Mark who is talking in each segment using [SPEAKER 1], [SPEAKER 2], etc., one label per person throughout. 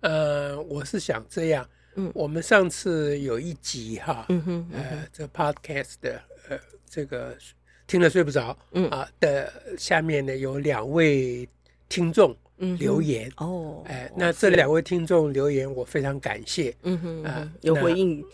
[SPEAKER 1] 呃，我是想这样，嗯，我们上次有一集哈，嗯哼，嗯哼。呃，这个 podcast 的，呃，这个听了睡不着，嗯。啊的下面呢有两位听众留言，嗯、哦，哎、呃，那这两位听众留言我非常感谢，嗯哼，啊、呃，
[SPEAKER 2] 有回应，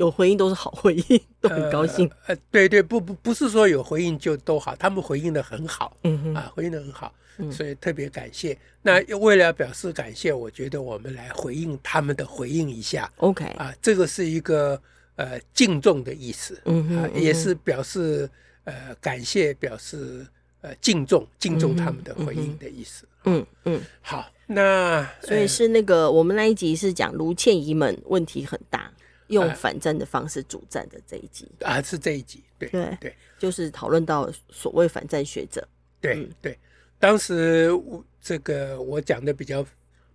[SPEAKER 2] 有回应都是好回应，都很高兴，
[SPEAKER 1] 呃，呃对对，不不不是说有回应就都好，他们回应的很好，嗯哼，啊，回应的很好。所以特别感谢。那为了表示感谢，我觉得我们来回应他们的回应一下。OK 啊，这个是一个呃敬重的意思，嗯哼，啊，也是表示呃感谢，表示呃敬重，敬重他们的回应的意思。嗯嗯。好，那
[SPEAKER 2] 所以是那个我们那一集是讲卢倩怡们问题很大，用反战的方式主战的这一集。
[SPEAKER 1] 啊，是这一集。对对对，
[SPEAKER 2] 就是讨论到所谓反战学者。
[SPEAKER 1] 对对。当时我这个我讲的比较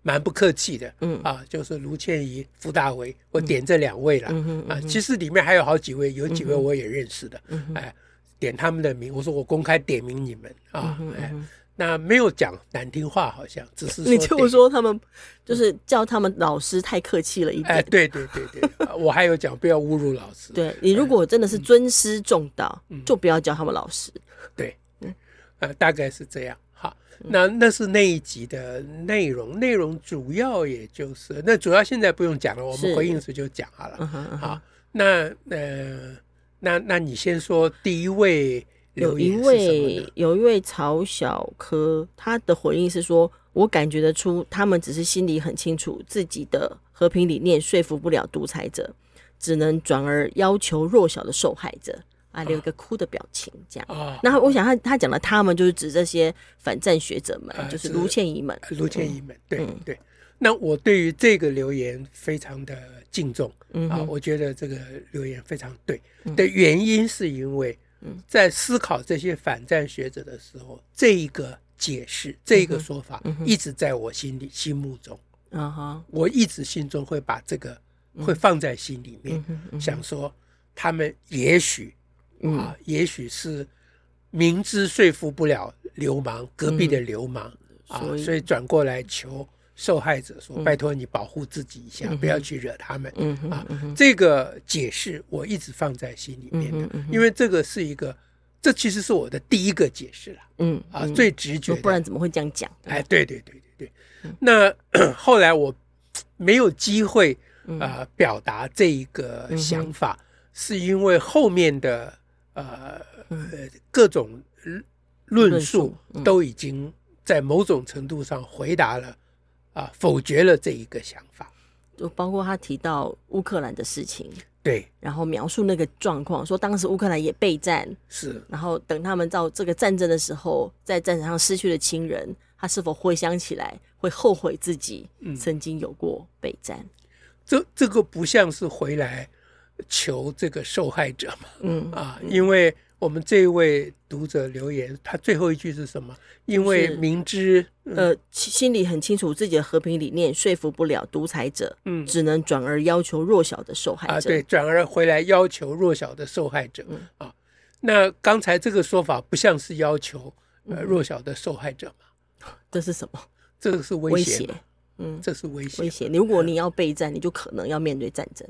[SPEAKER 1] 蛮不客气的，嗯。啊，就是卢倩怡、傅大为，我点这两位了，嗯啊，其实里面还有好几位，有几位我也认识的，嗯哎，点他们的名，我说我公开点名你们啊，哎，那没有讲难听话，好像只是
[SPEAKER 2] 你就说他们就是叫他们老师太客气了一点，
[SPEAKER 1] 哎，对对对对，我还有讲不要侮辱老师，
[SPEAKER 2] 对你如果真的是尊师重道，就不要叫他们老师，
[SPEAKER 1] 对，嗯，呃，大概是这样。好那那是那一集的内容，内容主要也就是那主要现在不用讲了，我们回应时就讲好了。Uh uh. 好，那呃，那那你先说第一位？有一位
[SPEAKER 2] 有一位曹小柯，他的回应是说，我感觉得出他们只是心里很清楚自己的和平理念说服不了独裁者，只能转而要求弱小的受害者。啊，留一个哭的表情，这样。哦，那我想他他讲的他们就是指这些反战学者们，啊、就是卢倩仪们。
[SPEAKER 1] 卢倩仪们，对、嗯、对。那我对于这个留言非常的敬重，嗯啊，我觉得这个留言非常对。嗯、的原因是因为，在思考这些反战学者的时候，这一个解释，这一个说法，一直在我心里心目中。啊哈、我一直心中会把这个会放在心里面，想说他们也许。啊，也许是明知说服不了流氓，隔壁的流氓、嗯、啊，所以。转过来求受害者说：“嗯、拜托你保护自己一下，嗯、不要去惹他们。嗯”啊，嗯、这个解释我一直放在心里面的，因为这个是一个，这其实是我的第一个解释了。嗯啊，最直觉，
[SPEAKER 2] 不然怎么会这样讲？
[SPEAKER 1] 哎，对对对对对。嗯、那后来我没有机会啊、呃、表达这一个想法，嗯、是因为后面的。呃呃，各种论述都已经在某种程度上回答了啊、呃，否决了这一个想法。
[SPEAKER 2] 就包括他提到乌克兰的事情，
[SPEAKER 1] 对，
[SPEAKER 2] 然后描述那个状况，说当时乌克兰也备战，
[SPEAKER 1] 是，
[SPEAKER 2] 然后等他们到这个战争的时候，在战场上失去了亲人，他是否回想起来会后悔自己曾经有过备战？嗯、
[SPEAKER 1] 这这个不像是回来。求这个受害者嘛，嗯啊，因为我们这一位读者留言，他最后一句是什么？因为明知
[SPEAKER 2] 呃心里很清楚自己的和平理念说服不了独裁者，嗯，只能转而要求弱小的受害者啊，
[SPEAKER 1] 对，转而回来要求弱小的受害者，嗯啊，那刚才这个说法不像是要求呃弱小的受害者吗？
[SPEAKER 2] 这是什么？
[SPEAKER 1] 这个是威胁，嗯，这是威胁。
[SPEAKER 2] 威胁，如果你要备战，你就可能要面对战争。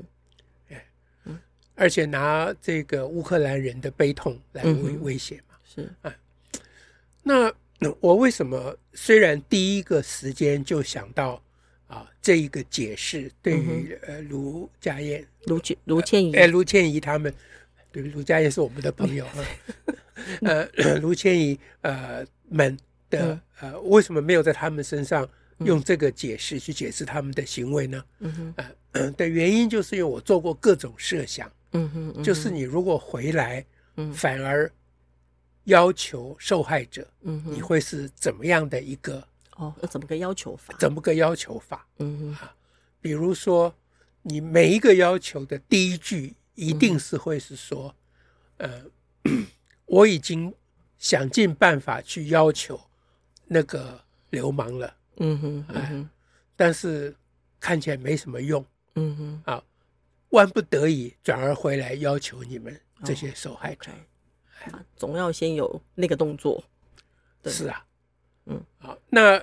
[SPEAKER 1] 而且拿这个乌克兰人的悲痛来威威胁嘛，是。啊。那我为什么虽然第一个时间就想到啊这一个解释，对于呃卢家燕、
[SPEAKER 2] 卢倩、卢倩怡，
[SPEAKER 1] 哎卢倩怡他们，对卢家燕是我们的朋友啊，呃 卢倩怡呃们的呃为什么没有在他们身上用这个解释去解释他们的行为呢？嗯呃 的原因就是因为我做过各种设想。嗯哼，就是你如果回来，嗯反而要求受害者，嗯，你会是怎么样的一个
[SPEAKER 2] 哦，那怎么个要求法？
[SPEAKER 1] 怎么个要求法？
[SPEAKER 2] 嗯哼
[SPEAKER 1] 啊，比如说，你每一个要求的第一句一定是会是说，呃，我已经想尽办法去要求那个流氓了。
[SPEAKER 2] 嗯哼，
[SPEAKER 1] 哎，但是看起来没什么用。
[SPEAKER 2] 嗯哼，
[SPEAKER 1] 啊，万不得已转而回来要求你们这些受害者。
[SPEAKER 2] 啊，总要先有那个动作，
[SPEAKER 1] 是啊，
[SPEAKER 2] 嗯，
[SPEAKER 1] 好，那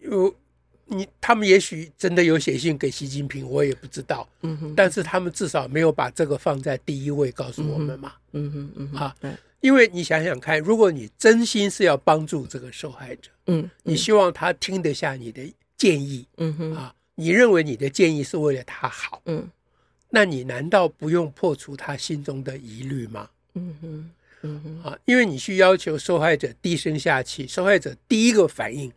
[SPEAKER 1] 有你他们也许真的有写信给习近平，我也不知道，
[SPEAKER 2] 嗯哼，
[SPEAKER 1] 但是他们至少没有把这个放在第一位告诉我们嘛，
[SPEAKER 2] 嗯哼，嗯哼，
[SPEAKER 1] 啊，因为你想想看，如果你真心是要帮助这个受害者，
[SPEAKER 2] 嗯，
[SPEAKER 1] 你希望他听得下你的建议，
[SPEAKER 2] 嗯哼，
[SPEAKER 1] 啊，你认为你的建议是为了他好，
[SPEAKER 2] 嗯，
[SPEAKER 1] 那你难道不用破除他心中的疑虑吗？
[SPEAKER 2] 嗯哼。嗯哼
[SPEAKER 1] 啊，因为你去要求受害者低声下气，受害者第一个反应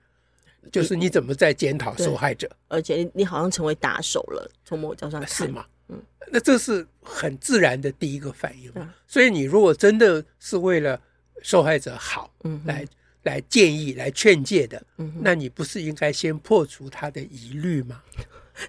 [SPEAKER 1] 就是你怎么在检讨受害者，
[SPEAKER 2] 而且你好像成为打手了，从某角上看
[SPEAKER 1] 是吗？
[SPEAKER 2] 嗯，
[SPEAKER 1] 那这是很自然的第一个反应。
[SPEAKER 2] 嗯，
[SPEAKER 1] 所以你如果真的是为了受害者好，
[SPEAKER 2] 嗯，
[SPEAKER 1] 来来建议、来劝诫的，
[SPEAKER 2] 嗯，
[SPEAKER 1] 那你不是应该先破除他的疑虑吗？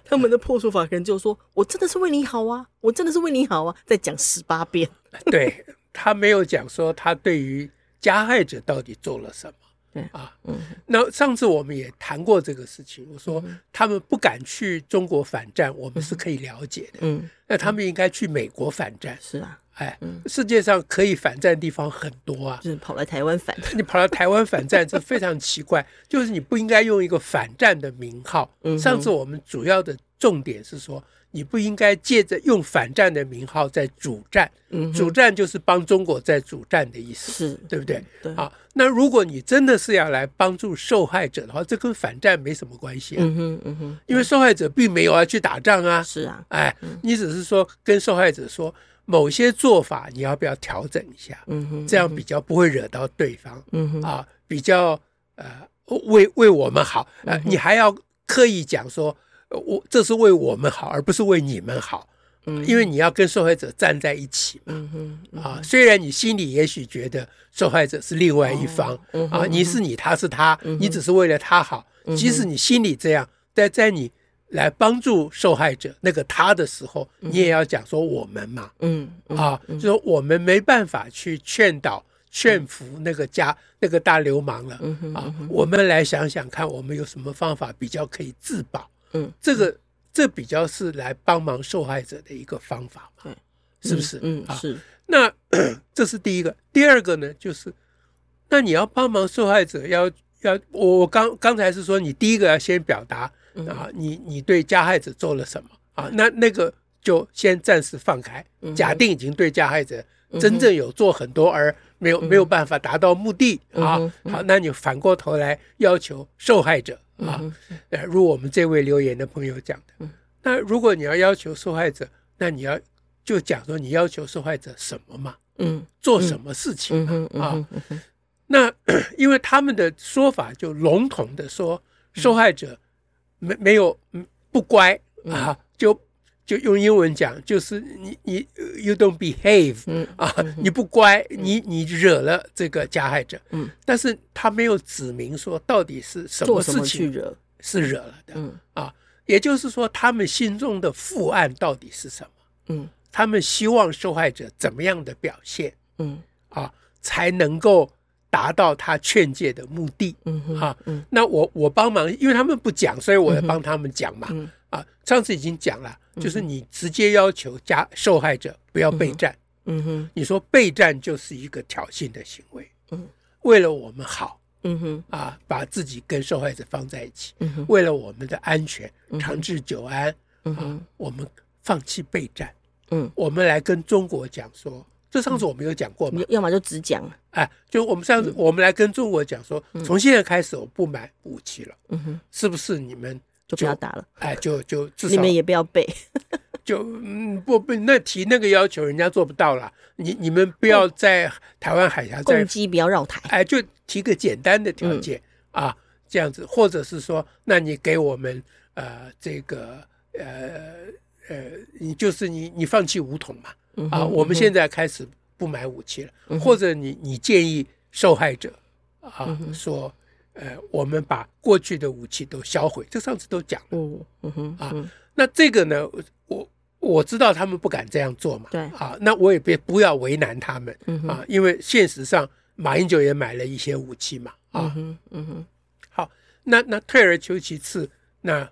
[SPEAKER 2] 他们的破除法可能就说：“我真的是为你好啊，我真的是为你好啊。”再讲十八遍，
[SPEAKER 1] 对。他没有讲说他对于加害者到底做了什么，
[SPEAKER 2] 对
[SPEAKER 1] 啊，
[SPEAKER 2] 嗯，
[SPEAKER 1] 那上次我们也谈过这个事情，我说他们不敢去中国反战，我们是可以了解的，
[SPEAKER 2] 嗯，
[SPEAKER 1] 那他们应该去美国反战，
[SPEAKER 2] 是啊，
[SPEAKER 1] 哎，世界上可以反战的地方很多啊，
[SPEAKER 2] 就是 跑来台湾反战，
[SPEAKER 1] 你跑到台湾反战，这非常奇怪，就是你不应该用一个反战的名号。上次我们主要的重点是说。你不应该借着用反战的名号在主战，
[SPEAKER 2] 嗯，
[SPEAKER 1] 主战就是帮中国在主战的意思，
[SPEAKER 2] 是
[SPEAKER 1] 对不对？
[SPEAKER 2] 对。
[SPEAKER 1] 好，那如果你真的是要来帮助受害者的话，这跟反战没什么关系啊。
[SPEAKER 2] 嗯哼，嗯哼，
[SPEAKER 1] 因为受害者并没有要去打仗啊。
[SPEAKER 2] 是啊，
[SPEAKER 1] 哎，你只是说跟受害者说某些做法你要不要调整一下，
[SPEAKER 2] 嗯哼，
[SPEAKER 1] 这样比较不会惹到对方，
[SPEAKER 2] 嗯哼，
[SPEAKER 1] 啊，比较呃为为我们好，呃，你还要刻意讲说。我这是为我们好，而不是为你们好。嗯，因为你要跟受害者站在一起嘛。
[SPEAKER 2] 嗯哼，嗯哼
[SPEAKER 1] 啊，虽然你心里也许觉得受害者是另外一方，哦嗯、啊，你是你，他是他，嗯、你只是为了他好。即使你心里这样，但在你来帮助受害者那个他的时候，你也要讲说我们嘛。
[SPEAKER 2] 嗯，
[SPEAKER 1] 啊，就说我们没办法去劝导、劝服那个家那个大流氓了。啊，我们来想想看，我们有什么方法比较可以自保。嗯，这个这比较是来帮忙受害者的一个方法嘛，是不是？
[SPEAKER 2] 嗯，是。
[SPEAKER 1] 那 这是第一个，第二个呢，就是那你要帮忙受害者，要要我我刚刚才是说，你第一个要先表达啊，你你对加害者做了什么啊？那那个就先暂时放开，假定已经对加害者真正有做很多，而没有没有办法达到目的啊。好，那你反过头来要求受害者。啊，呃，如我们这位留言的朋友讲的，那如果你要要求受害者，那你要就讲说你要求受害者什么嘛？嗯，做什么事情啊？那 因为他们的说法就笼统的说，受害者没没有不乖啊，就。就用英文讲，就是你你 you don't behave，嗯啊，你不乖，你你惹了这个加害者，嗯，但是他没有指明说到底是什么事情惹？是惹了的，嗯。啊，也就是说他们心中的负案到底是什么，嗯，他们希望受害者怎么样的表现，嗯。啊，才能够达到他劝诫的目的，嗯啊，嗯，那我我帮忙，因为他们不讲，所以我要帮他们讲嘛，啊，上次已经讲了。就是你直接要求加受害者不要备战，嗯哼，你说备战就是一个挑衅的行为，嗯，为了我们好，嗯哼，啊，把自己跟受害者放在一起，嗯哼，为了我们的安全，长治久安，嗯哼，我们放弃备战，嗯，我们来跟中国讲说，这上次我们有讲过吗？
[SPEAKER 2] 要么就只讲，
[SPEAKER 1] 哎，就我们上次我们来跟中国讲说，从现在开始我不买武器了，嗯哼，是不是你们？
[SPEAKER 2] 就不要打了，
[SPEAKER 1] 哎，就就 至少
[SPEAKER 2] 你们也不要背，
[SPEAKER 1] 就嗯不不，那提那个要求人家做不到了。你你们不要在台湾海峡
[SPEAKER 2] 攻击，不要绕台，
[SPEAKER 1] 哎，就提个简单的条件啊，这样子，或者是说，那你给我们呃这个呃呃，你就是你你放弃武统嘛，啊，我们现在开始不买武器了，或者你你建议受害者啊说。呃，我们把过去的武器都销毁。这上次都讲了，
[SPEAKER 2] 嗯嗯哼
[SPEAKER 1] 啊，那这个呢，我我知道他们不敢这样做嘛，
[SPEAKER 2] 对。
[SPEAKER 1] 啊，那我也别不要为难他们，
[SPEAKER 2] 嗯
[SPEAKER 1] 啊，因为现实上马英九也买了一些武器嘛，啊，
[SPEAKER 2] 嗯哼，
[SPEAKER 1] 好，那那退而求其次，那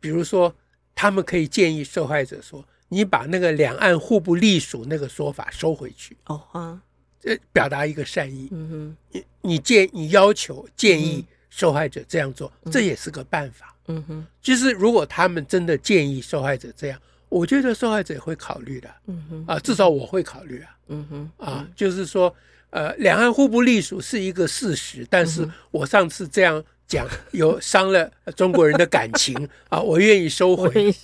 [SPEAKER 1] 比如说他们可以建议受害者说，你把那个两岸互不隶属那个说法收回去，
[SPEAKER 2] 哦啊，
[SPEAKER 1] 这，表达一个善意，
[SPEAKER 2] 嗯哼
[SPEAKER 1] 你你建你要求建议受害者这样做，这也是个办法。
[SPEAKER 2] 嗯哼
[SPEAKER 1] 就是如果他们真的建议受害者这样，我觉得受害者也会考虑的。
[SPEAKER 2] 嗯哼
[SPEAKER 1] 啊，至少我会考虑啊。
[SPEAKER 2] 嗯哼
[SPEAKER 1] 啊，就是说，呃，两岸互不隶属是一个事实，但是我上次这样讲有伤了中国人的感情 啊，我愿意收回。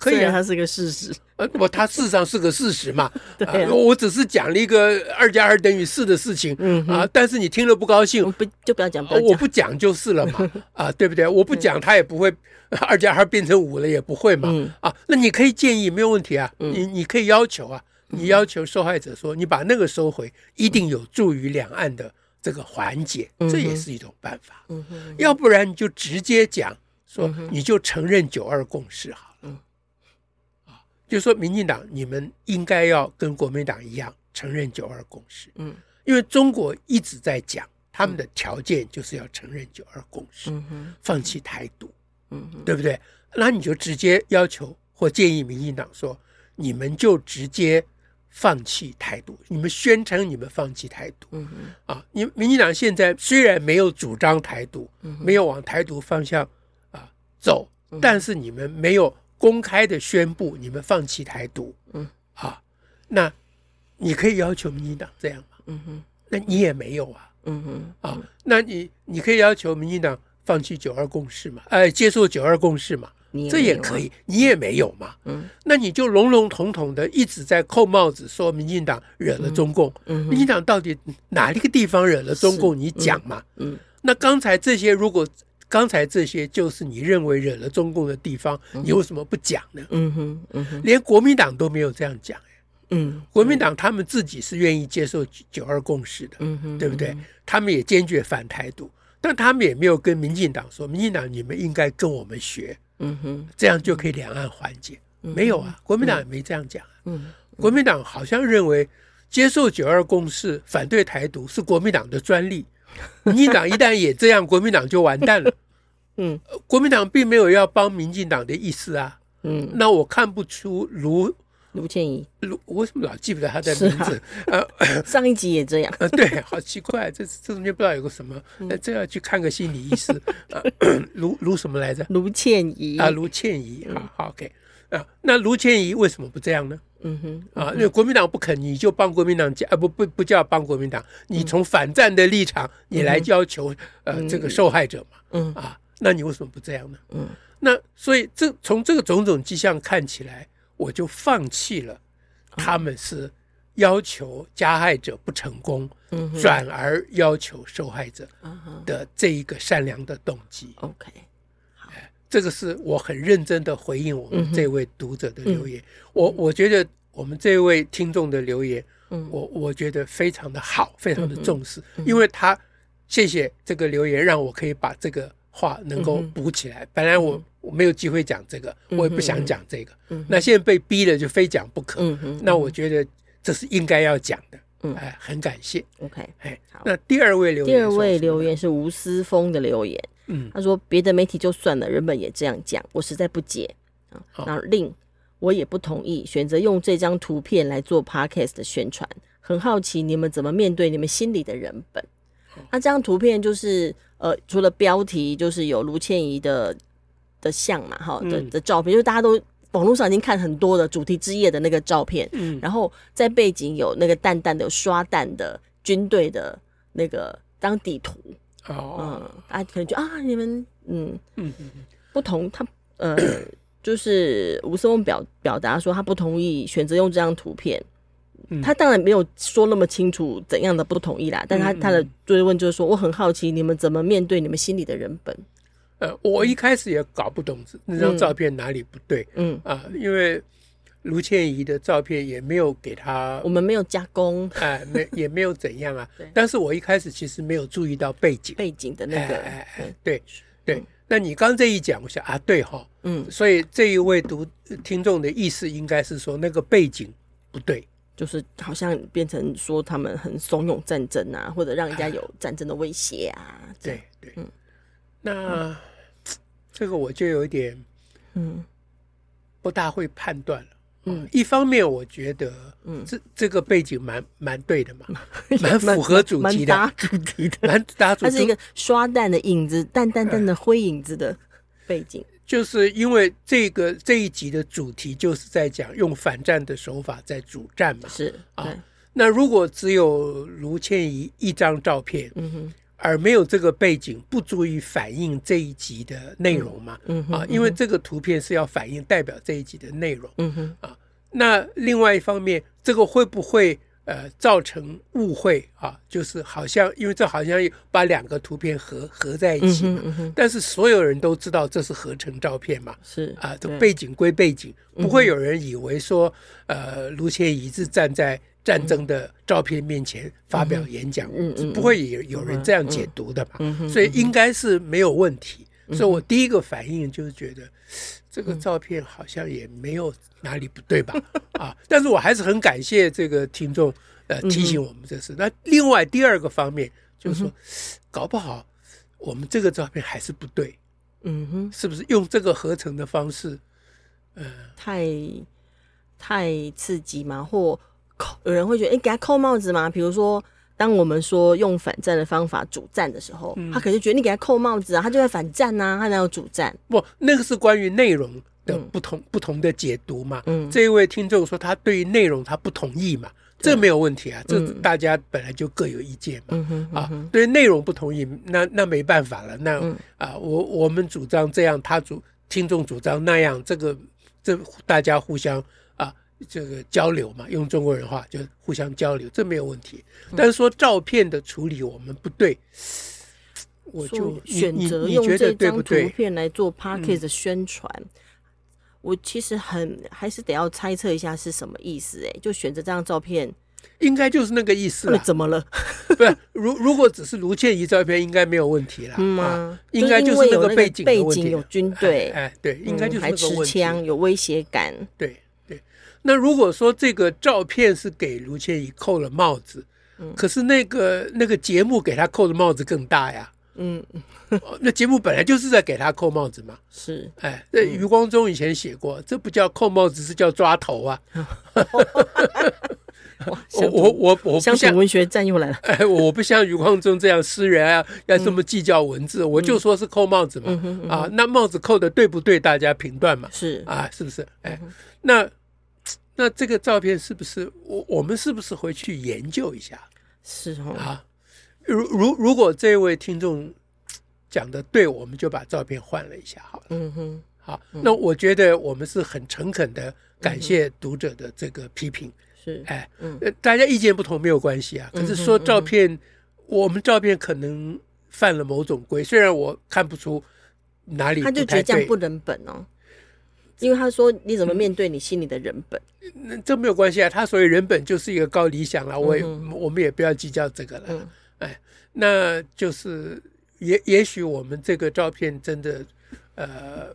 [SPEAKER 1] 可以啊，
[SPEAKER 2] 它是个事实。
[SPEAKER 1] 呃，不，它事实上是个事实嘛。
[SPEAKER 2] 对啊，
[SPEAKER 1] 我只是讲了一个二加二等于四的事情。嗯啊，但是你听了不高兴，
[SPEAKER 2] 不就不要讲，
[SPEAKER 1] 我不讲就是了嘛。啊，对不对？我不讲，他也不会二加二变成五了，也不会嘛。啊，那你可以建议，没有问题啊。你你可以要求啊，你要求受害者说，你把那个收回，一定有助于两岸的这个缓解，这也是一种办法。嗯，要不然你就直接讲说，你就承认九二共识好。就是说，民进党你们应该要跟国民党一样承认九二共识。嗯，因为中国一直在讲他们的条件就是要承认九二共识，嗯放弃台独，嗯，对不对？那你就直接要求或建议民进党说，你们就直接放弃台独，你们宣称你们放弃台独。嗯啊，你民进党现在虽然没有主张台独，没有往台独方向啊走，但是你们没有。公开的宣布你们放弃台独，嗯，啊，那你可以要求民进党这样吗？嗯哼，那你也没有啊，嗯哼，啊，那你你可以要求民进党放弃九二共识嘛？哎，接受九二共识嘛？也这也可以，你也没有嘛？嗯，那你就笼笼统统的一直在扣帽子说民进党惹了中共，嗯，民进党到底哪一个地方惹了中共？你讲嘛？嗯，那刚才这些如果。刚才这些就是你认为惹了中共的地方，你为什么不讲呢？嗯哼，嗯哼，连国民党都没有这样讲，嗯，国民党他们自己是愿意接受九二共识的，嗯哼，对不对？他们也坚决反台独，但他们也没有跟民进党说，民进党你们应该跟我们学，嗯哼，这样就可以两岸缓解。没有啊，国民党也没这样讲，嗯，国民党好像认为接受九二共识、反对台独是国民党的专利。民进党一旦也这样，国民党就完蛋了。嗯，国民党并没有要帮民进党的意思啊。嗯，那我看不出卢
[SPEAKER 2] 卢倩仪，
[SPEAKER 1] 卢我为什么老记不得他的名字？
[SPEAKER 2] 啊、呃，上一集也这样。
[SPEAKER 1] 呃，对，好奇怪，这这中间不知道有个什么，那这要去看个心理医师。啊，卢卢什么来着？
[SPEAKER 2] 卢倩怡
[SPEAKER 1] 啊，卢倩怡。好好，OK。啊，那卢倩仪为什么不这样呢？嗯哼，啊，因为国民党不肯，你就帮国民党讲，啊不不不叫帮国民党，你从反战的立场，你来要求呃这个受害者嘛，嗯啊，那你为什么不这样呢？嗯，那所以这从这个种种迹象看起来，我就放弃了他们是要求加害者不成功，嗯，转而要求受害者的这一个善良的动机。
[SPEAKER 2] OK。
[SPEAKER 1] 这个是我很认真的回应我们这位读者的留言，我我觉得我们这位听众的留言，我我觉得非常的好，非常的重视，因为他谢谢这个留言，让我可以把这个话能够补起来。本来我我没有机会讲这个，我也不想讲这个，那现在被逼了就非讲不可，那我觉得这是应该要讲的，哎，很感谢。
[SPEAKER 2] OK，
[SPEAKER 1] 哎，那第二位留言，
[SPEAKER 2] 第二位留言是吴思峰的留言。嗯，他说别的媒体就算了，人本也这样讲，我实在不解啊。然后另我也不同意选择用这张图片来做 podcast 的宣传，很好奇你们怎么面对你们心里的人本。那这张图片就是呃，除了标题就是有卢倩怡的的像嘛，哈的的照片，就是大家都网络上已经看很多的主题之夜的那个照片，嗯，然后在背景有那个淡淡的有刷弹的军队的那个当地图。哦，嗯，啊，可能就啊，你们，嗯。嗯嗯不同，他呃，就是吴思峰表表达说他不同意选择用这张图片，嗯、他当然没有说那么清楚怎样的不同意啦，但他他的追问就是说，我很好奇你们怎么面对你们心里的人本。
[SPEAKER 1] 呃，我一开始也搞不懂那张照片哪里不对，嗯。啊，因为卢倩怡的照片也没有给他，
[SPEAKER 2] 我们没有加工，
[SPEAKER 1] 哎，没也没有怎样啊。
[SPEAKER 2] 对。
[SPEAKER 1] 但是我一开始其实没有注意到背景，
[SPEAKER 2] 背景的那个，
[SPEAKER 1] 哎哎对对。那你刚这一讲，我想啊，对哈，
[SPEAKER 2] 嗯，
[SPEAKER 1] 所以这一位读听众的意思应该是说，那个背景不对，
[SPEAKER 2] 就是好像变成说他们很怂恿战争啊，或者让人家有战争的威胁啊。
[SPEAKER 1] 对对，嗯，那这个我就有一点，嗯。不大会判断了，嗯，一方面我觉得，嗯，这这个背景蛮蛮对的嘛，蛮符合主题的，
[SPEAKER 2] 蛮搭 主题的，
[SPEAKER 1] 蛮搭主题。
[SPEAKER 2] 它是一个刷蛋的影子，淡淡淡的灰影子的背景，
[SPEAKER 1] 就是因为这个这一集的主题就是在讲用反战的手法在主战嘛，
[SPEAKER 2] 是啊。
[SPEAKER 1] 那如果只有卢倩怡一张照片，嗯哼。而没有这个背景，不足以反映这一集的内容嘛？嗯啊，因为这个图片是要反映代表这一集的内容。嗯哼啊，那另外一方面，这个会不会呃造成误会啊？就是好像因为这好像把两个图片合合在一起嘛，但是所有人都知道这是合成照片嘛？是啊，这背景归背景，不会有人以为说呃卢倩仪是站在。战争的照片面前发表演讲，不会有有人这样解读的嘛？所以应该是没有问题。所以我第一个反应就是觉得这个照片好像也没有哪里不对吧？啊，但是我还是很感谢这个听众呃提醒我们这事。那另外第二个方面就是说，搞不好我们这个照片还是不对，嗯哼，是不是用这个合成的方式，
[SPEAKER 2] 呃，太太刺激吗？或有人会觉得，哎，给他扣帽子吗？比如说，当我们说用反战的方法主战的时候，嗯、他可能觉得你给他扣帽子啊，他就在反战呐、啊，他哪有主战？
[SPEAKER 1] 不，那个是关于内容的不同、嗯、不同的解读嘛。嗯，这一位听众说他对于内容他不同意嘛，这没有问题啊，这大家本来就各有意见嘛。嗯哼，啊，嗯、哼对内容不同意，那那没办法了。那、嗯、啊，我我们主张这样，他主听众主张那样，这个这大家互相。这个交流嘛，用中国人话就互相交流，这没有问题。但是说照片的处理我们不对，我就
[SPEAKER 2] 选择用这张图片来做 p a r k e t 的宣传。我其实很还是得要猜测一下是什么意思哎，就选择这张照片，
[SPEAKER 1] 应该就是那个意思了。
[SPEAKER 2] 怎么了？
[SPEAKER 1] 不是，如如果只是卢倩仪照片，应该没有问题了。嗯啊，应该就是那个背景
[SPEAKER 2] 背景有军队，
[SPEAKER 1] 哎对，应该就是
[SPEAKER 2] 还持枪，有威胁感，
[SPEAKER 1] 对。那如果说这个照片是给卢倩怡扣了帽子，嗯，可是那个那个节目给他扣的帽子更大呀，嗯，那节目本来就是在给他扣帽子嘛，
[SPEAKER 2] 是，
[SPEAKER 1] 哎，那余光中以前写过，这不叫扣帽子，是叫抓头啊。我我我我
[SPEAKER 2] 不像文学站又来了，
[SPEAKER 1] 哎，我不像余光中这样诗人啊，要这么计较文字，我就说是扣帽子嘛，啊，那帽子扣的对不对？大家评断嘛，
[SPEAKER 2] 是。
[SPEAKER 1] 啊，是不是？哎，那。那这个照片是不是我我们是不是回去研究一下？
[SPEAKER 2] 是哦
[SPEAKER 1] 啊，如如如果这位听众讲的对，我们就把照片换了一下好了。嗯哼，好，那我觉得我们是很诚恳的感谢读者的这个批评。是，哎，嗯，大家意见不同没有关系啊。可是说照片，我们照片可能犯了某种规，虽然我看不出哪里，
[SPEAKER 2] 他就觉得这样不能本哦。因为他说：“你怎么面对你心里的人本？”
[SPEAKER 1] 那、嗯、这没有关系啊，他所谓人本就是一个高理想了。我也、嗯、我们也不要计较这个了。嗯、哎，那就是也也许我们这个照片真的呃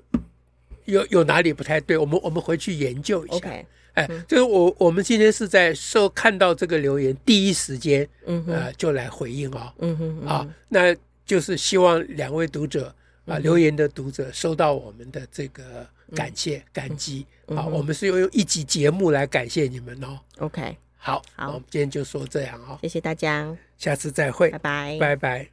[SPEAKER 1] 有有哪里不太对，我们我们回去研究一下。Okay, 哎，嗯、就是我我们今天是在收看到这个留言第一时间，嗯呃就来回应哦。嗯哼，嗯哼啊，那就是希望两位读者啊、呃、留言的读者收到我们的这个。感谢感激，嗯、好，嗯、我们是用一集节目来感谢你们哦。
[SPEAKER 2] OK，
[SPEAKER 1] 好，好，我们今天就说这样哦。
[SPEAKER 2] 谢谢大家，
[SPEAKER 1] 下次再会，
[SPEAKER 2] 拜拜，
[SPEAKER 1] 拜拜。